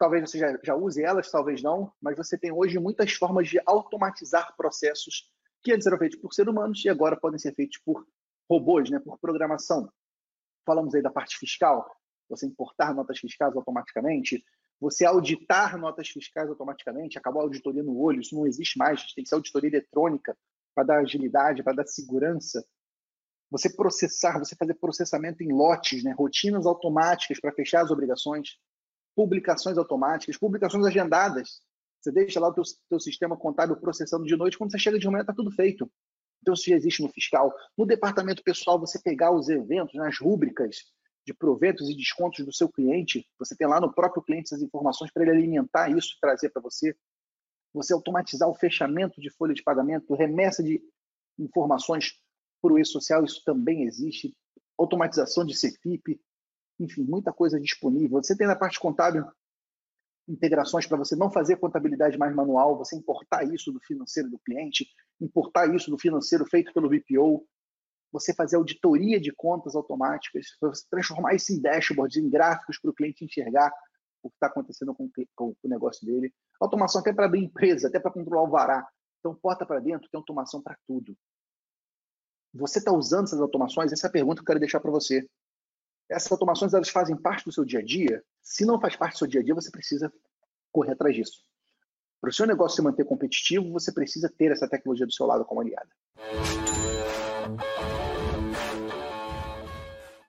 talvez você já, já use elas, talvez não, mas você tem hoje muitas formas de automatizar processos que antes eram feitos por seres humanos e agora podem ser feitos por robôs, né, por programação. Falamos aí da parte fiscal, você importar notas fiscais automaticamente, você auditar notas fiscais automaticamente, acabou a auditoria no olho, isso não existe mais, tem que ser auditoria eletrônica para dar agilidade, para dar segurança. Você processar, você fazer processamento em lotes, né, rotinas automáticas para fechar as obrigações publicações automáticas, publicações agendadas. Você deixa lá o teu, teu sistema contábil processando de noite, quando você chega de manhã está tudo feito. Então, isso já existe no fiscal. No departamento pessoal, você pegar os eventos, nas rúbricas de proventos e descontos do seu cliente, você tem lá no próprio cliente essas informações para ele alimentar isso e trazer para você. Você automatizar o fechamento de folha de pagamento, remessa de informações para o e-social, isso também existe. Automatização de CFIP, enfim, muita coisa disponível. Você tem na parte contábil integrações para você não fazer contabilidade mais manual, você importar isso do financeiro do cliente, importar isso do financeiro feito pelo BPO, você fazer auditoria de contas automáticas, você transformar isso em dashboards, em gráficos para o cliente enxergar o que está acontecendo com, com, o negócio dele. Automação até para abrir empresa, até para controlar o vará. Então, porta para dentro, tem automação para tudo. Você está usando essas automações? Essa é a pergunta que eu quero deixar para você essas automações elas fazem parte do seu dia a dia? Se não faz parte do seu dia a dia, você precisa correr atrás disso. Para o seu negócio se manter competitivo, você precisa ter essa tecnologia do seu lado como aliada.